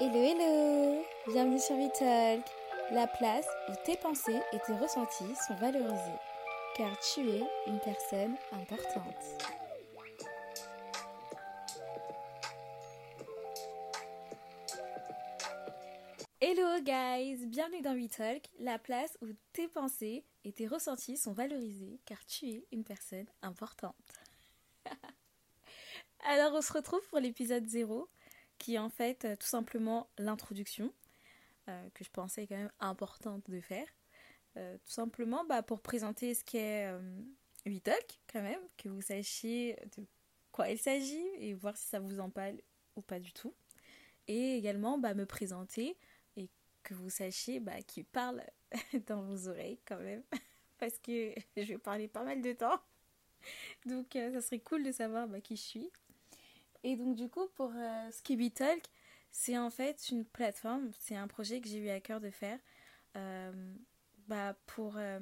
Hello hello. Bienvenue sur Vitalk, la place où tes pensées et tes ressentis sont valorisés, car tu es une personne importante. Hello guys. Bienvenue dans Vitalk, la place où tes pensées et tes ressentis sont valorisés, car tu es une personne importante. Alors on se retrouve pour l'épisode 0 qui est en fait euh, tout simplement l'introduction, euh, que je pensais quand même importante de faire. Euh, tout simplement bah, pour présenter ce qu'est Vitalk, quand même, que vous sachiez de quoi il s'agit et voir si ça vous en parle ou pas du tout. Et également bah, me présenter et que vous sachiez bah, qui parle dans vos oreilles quand même, parce que je vais parler pas mal de temps. Donc ça serait cool de savoir bah, qui je suis. Et donc du coup pour euh, Talk, c'est en fait une plateforme, c'est un projet que j'ai eu à cœur de faire euh, bah, pour, euh,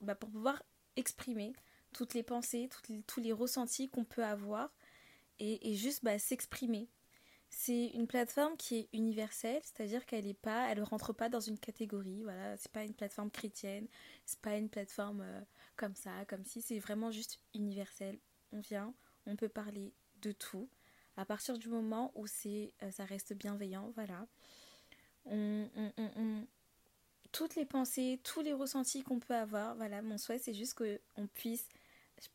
bah, pour pouvoir exprimer toutes les pensées, tous les ressentis qu'on peut avoir et, et juste bah, s'exprimer. C'est une plateforme qui est universelle, c'est-à-dire qu'elle est pas, elle rentre pas dans une catégorie. Voilà, c'est pas une plateforme chrétienne, c'est pas une plateforme euh, comme ça, comme si. C'est vraiment juste universel. On vient, on peut parler de tout. À partir du moment où c'est euh, ça reste bienveillant voilà. On, toutes les pensées tous les ressentis qu'on peut avoir voilà mon souhait c'est juste que on puisse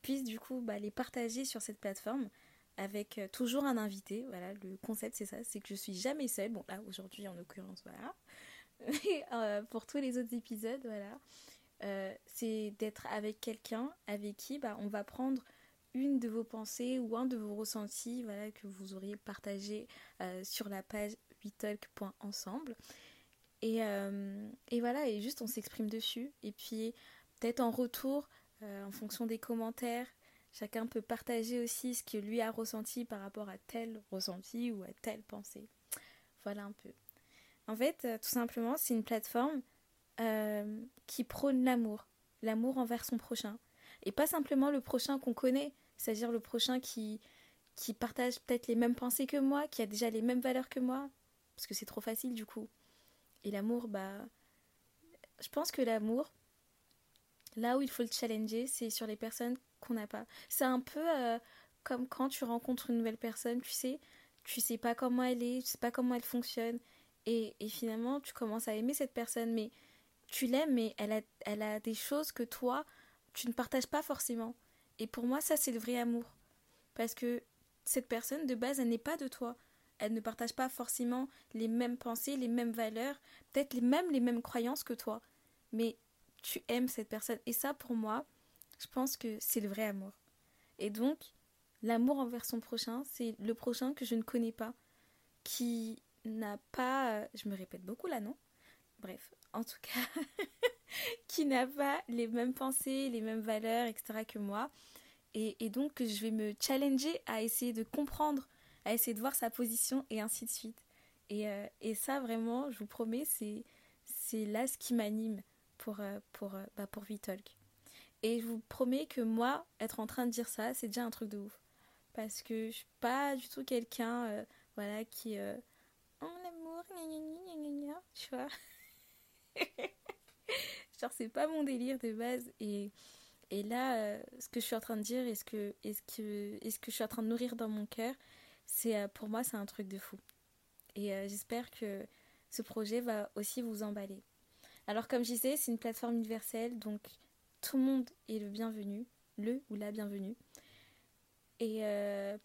puisse du coup bah, les partager sur cette plateforme avec euh, toujours un invité voilà. Le concept c'est ça c'est que je suis jamais seule. Bon là aujourd'hui en l'occurrence voilà. Euh, pour tous les autres épisodes voilà. C'est d'être avec quelqu'un avec qui bah, on va prendre une de vos pensées ou un de vos ressentis voilà, que vous auriez partagé euh, sur la page vitalk.ensemble. Et, euh, et voilà, et juste on s'exprime dessus. Et puis peut-être en retour, euh, en fonction des commentaires, chacun peut partager aussi ce que lui a ressenti par rapport à tel ressenti ou à telle pensée. Voilà un peu. En fait, tout simplement, c'est une plateforme qui prône l'amour. L'amour envers son prochain et pas simplement le prochain qu'on connaît, c'est-à-dire le prochain qui, qui partage peut-être les mêmes pensées que moi, qui a déjà les mêmes valeurs que moi, parce que c'est trop facile du coup. Et l'amour, bah, je pense que l'amour, là où il faut le challenger, c'est sur les personnes qu'on n'a pas. C'est un peu euh, comme quand tu rencontres une nouvelle personne, tu sais, tu sais pas comment elle est, tu sais pas comment elle fonctionne, et, et finalement tu commences à aimer cette personne, mais tu l'aimes, mais elle a, elle a des choses que toi, tu ne partages pas forcément. Et pour moi, ça, c'est le vrai amour. Parce que cette personne, de base, elle n'est pas de toi. Elle ne partage pas forcément les mêmes pensées, les mêmes valeurs, peut-être les mêmes, les mêmes croyances que toi. Mais tu aimes cette personne. Et ça, pour moi, je pense que c'est le vrai amour. Et donc, l'amour envers son prochain, c'est le prochain que je ne connais pas, qui n'a pas... Je me répète beaucoup là, non? Bref, en tout cas, qui n'a pas les mêmes pensées, les mêmes valeurs, etc. que moi. Et, et, donc, je vais me challenger à essayer de comprendre, à essayer de voir sa position et ainsi de suite. Et, euh, et ça, vraiment, je vous promets, c'est, c'est là ce qui m'anime pour, euh, pour, euh, bah, pour Vitalk. Et je vous promets que moi, être en train de dire ça, c'est déjà un truc de ouf. Parce que je suis pas du tout quelqu'un euh, voilà, qui. oh l'amour, tu vois. Genre, c'est pas mon délire de base. Et, là, euh, ce que je suis en train de dire et ce que, ce que, je suis en train de nourrir dans mon cœur, euh, pour moi, c'est un truc de fou. Et euh, j'espère que ce projet va aussi vous emballer. Alors, comme je disais, c'est une plateforme universelle, donc tout le monde est le bienvenu, le ou la bienvenue. Et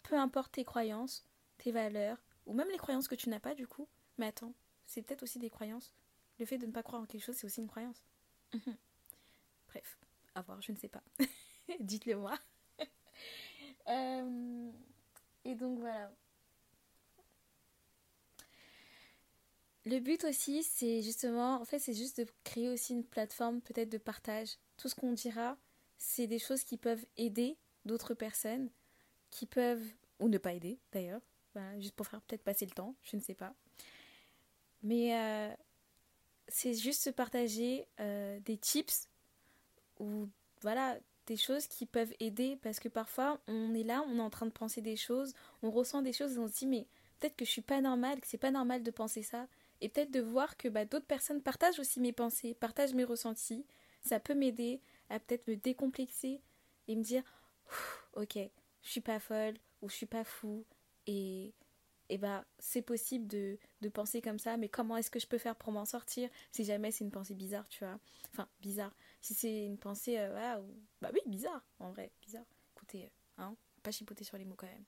peu importe tes croyances, tes valeurs, ou même les croyances que tu n'as pas du coup, mais attends, c'est peut-être aussi des croyances. Le fait de ne pas croire en quelque chose, c'est aussi une croyance. Mmh. Bref, à voir, je ne sais pas. Dites-le moi. euh, et donc voilà. Le but aussi, c'est justement, en fait, c'est juste de créer aussi une plateforme peut-être de partage. Tout ce qu'on dira, c'est des choses qui peuvent aider d'autres personnes, qui peuvent, ou ne pas aider d'ailleurs, voilà, juste pour faire peut-être passer le temps, je ne sais pas. Mais euh, c'est juste se partager euh, des tips ou voilà des choses qui peuvent aider parce que parfois on est là, on est en train de penser des choses, on ressent des choses et on se dit mais peut-être que je suis pas normale, que c'est pas normal de penser ça, et peut-être de voir que bah, d'autres personnes partagent aussi mes pensées, partagent mes ressentis, ça peut m'aider à peut-être me décomplexer et me dire ok, je suis pas folle ou je suis pas fou et et bah c'est possible de, de, penser comme ça, mais comment est-ce que je peux faire pour m'en sortir si jamais c'est une pensée bizarre, tu vois? Enfin, bizarre. Si c'est une pensée, euh, bah oui, bizarre, en vrai, bizarre. Écoutez, euh, hein, pas chipoter sur les mots quand même.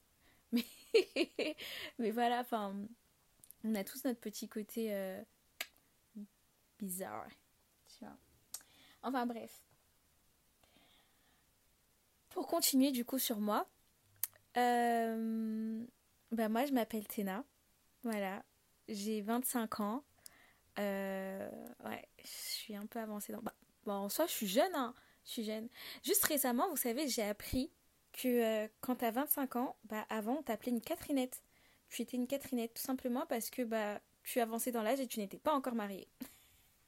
Mais, mais voilà, enfin, on a tous notre petit côté euh, bizarre, tu vois. Enfin bref. Pour continuer du coup sur moi, euh, bah moi je m'appelle Tena, voilà, j'ai 25 ans, euh, ouais, je suis un peu avancée dans... Bah, bon, en soi je suis jeune, hein, je suis jeune. Juste récemment, vous savez, j'ai appris que euh, quand t'as 25 ans, bah avant on t'appelait une Catherinette. Tu étais une Catherinette tout simplement parce que bah tu avançais dans l'âge et tu n'étais pas encore mariée.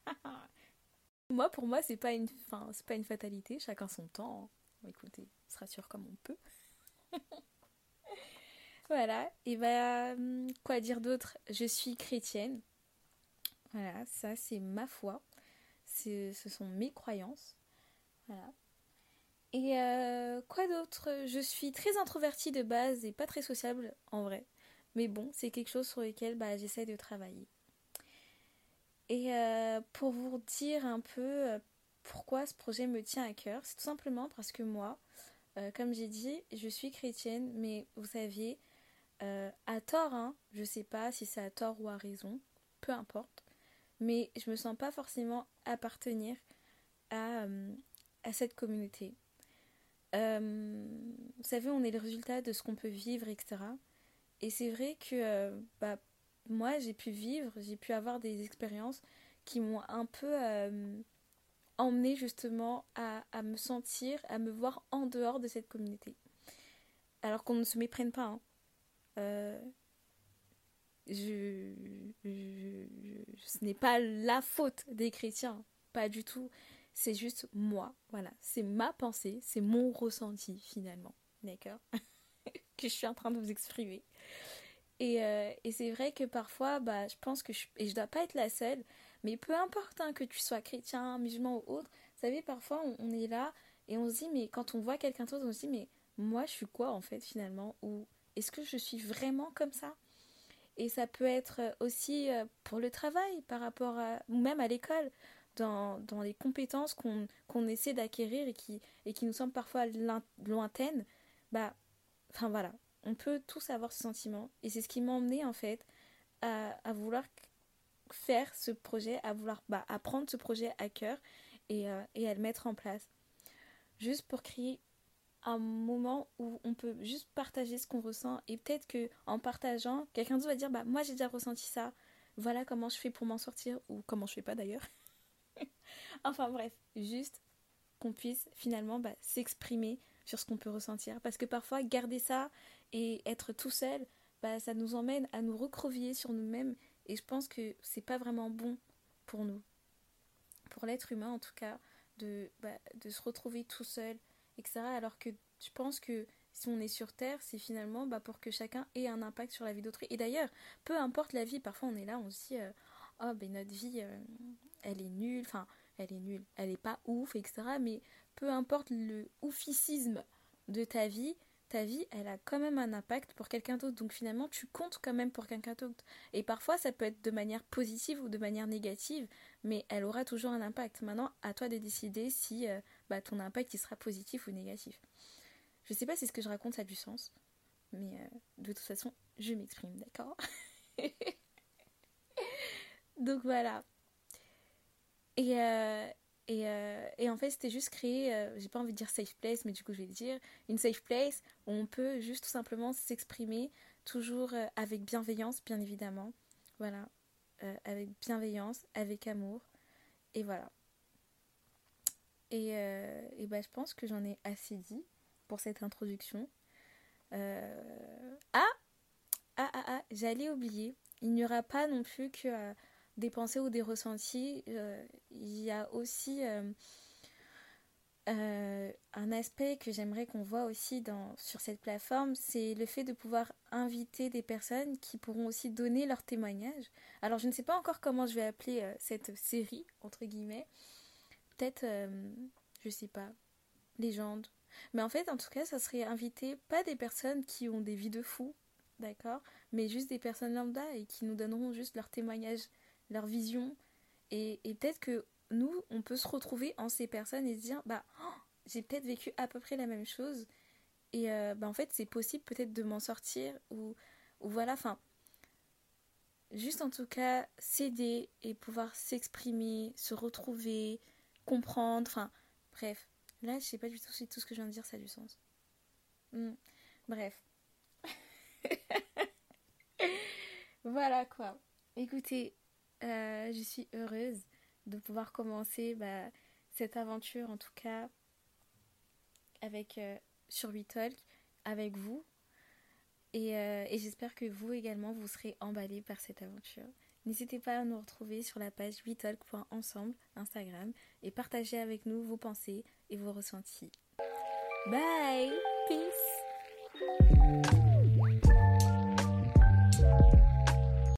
moi pour moi c'est pas une enfin, c'est pas une fatalité, chacun son temps. Hein. écoutez, on se rassure comme on peut. voilà, et bah quoi dire d'autre? Je suis chrétienne. Voilà, ça c'est ma foi. Ce sont mes croyances. Voilà. Et euh, quoi d'autre? Je suis très introvertie de base et pas très sociable en vrai. Mais bon, c'est quelque chose sur lequel bah, j'essaie de travailler. Et euh, pour vous dire un peu euh, pourquoi ce projet me tient à cœur, c'est tout simplement parce que moi, comme j'ai dit, je suis chrétienne, mais vous saviez, à tort, hein, je sais pas si c'est à tort ou à raison, peu importe, mais je me sens pas forcément appartenir à, à cette communauté. Euh, vous savez, on est le résultat de ce qu'on peut vivre, etc. Et c'est vrai que euh, bah, moi, j'ai pu vivre, j'ai pu avoir des expériences qui m'ont un peu euh, emmené justement à, à, me sentir, à me voir en dehors de cette communauté. Alors qu'on ne se méprenne pas. Hein. Je, ce n'est pas la faute des chrétiens, pas du tout. C'est juste moi, voilà, c'est ma pensée, c'est mon ressenti finalement, d'accord Que je suis en train de vous exprimer. Et, euh, et c'est vrai que parfois, bah, je pense que je, et je dois pas être la seule, mais peu importe hein, que tu sois chrétien, musulman ou autre, vous savez, parfois on, est là et on se dit, mais quand on voit quelqu'un d'autre, on se dit, mais moi je suis quoi en fait finalement? Ou est-ce que je suis vraiment comme ça? Et ça peut être aussi euh, pour le travail, par rapport à, ou même à l'école dans, dans les compétences qu'on essaie d'acquérir et qui, et qui nous semblent parfois lointaines, bah, enfin voilà, on peut tous avoir ce sentiment. Et c'est ce qui m'a emmené en fait à, à, vouloir faire ce projet, à vouloir bah, à prendre ce projet à cœur et, euh, et à le mettre en place. Juste pour créer un moment où on peut juste partager ce qu'on ressent et peut-être que en partageant, quelqu'un d'autre va dire bah moi j'ai déjà ressenti ça, voilà comment je fais pour m'en sortir ou comment je fais pas d'ailleurs. enfin bref, juste qu'on puisse finalement bah, s'exprimer sur ce qu'on peut ressentir. Parce que parfois, garder ça et être tout seul, bah, ça nous emmène à nous recrovier sur nous-mêmes. Et je pense que c'est pas vraiment bon pour nous. Pour l'être humain, en tout cas, de, bah, de se retrouver tout seul, etc. Alors que je pense que si on est sur Terre, c'est finalement bah, pour que chacun ait un impact sur la vie d'autrui. Et d'ailleurs, peu importe la vie, parfois on est là, on se dit, euh, oh ben notre vie, euh, elle est nulle, enfin, elle est nulle, elle est pas ouf, etc. Mais peu importe le ouficisme de ta vie, ta vie, elle a quand même un impact pour quelqu'un d'autre. Donc finalement, tu comptes quand même pour quelqu'un d'autre. Et parfois, ça peut être de manière positive ou de manière négative, mais elle aura toujours un impact. Maintenant, à toi de décider si euh, bah, ton impact il sera positif ou négatif. Je sais pas si ce que je raconte a du sens, mais euh, de toute façon, je m'exprime, d'accord? Donc voilà. Et, euh, et, euh, et, en fait, c'était juste créer, j'ai pas envie de dire safe place, mais du coup, je vais le dire, une safe place où on peut juste tout simplement s'exprimer, toujours avec bienveillance, bien évidemment. Voilà. avec bienveillance, avec amour. Et voilà. Et, et bah, je pense que j'en ai assez dit pour cette introduction. Ah Ah, ah, ah, j'allais oublier. Il n'y aura pas non plus que des pensées ou des ressentis, euh, il y a aussi euh, euh, un aspect que j'aimerais qu'on voit aussi sur cette plateforme, c'est le fait de pouvoir inviter des personnes qui pourront aussi donner leur témoignage. Alors je ne sais pas encore comment je vais appeler euh, cette série, entre guillemets. Peut-être, euh, je sais pas, légende. Mais en fait, en tout cas, ça serait inviter pas des personnes qui ont des vies de fous, d'accord Mais juste des personnes lambda et qui nous donneront juste leur témoignage, leur vision. Et, peut-être que nous, on peut se retrouver en ces personnes et se dire, bah, oh, j'ai peut-être vécu à peu près la même chose. Et euh, bah, en fait, c'est possible peut-être de m'en sortir ou, ou voilà, enfin, juste en tout cas, s'aider et pouvoir s'exprimer, se retrouver, comprendre, enfin, bref. Là, je sais pas du tout si tout ce que je viens de dire, ça a du sens. Hmm. Bref. voilà quoi. Écoutez, euh, je suis heureuse de pouvoir commencer bah, cette aventure en tout cas avec euh, sur WeTalk avec vous et, euh, et j'espère que vous également vous serez emballés par cette aventure. N'hésitez pas à nous retrouver sur la page WeTalk.ensemble Instagram et partager avec nous vos pensées et vos ressentis. Bye! Peace!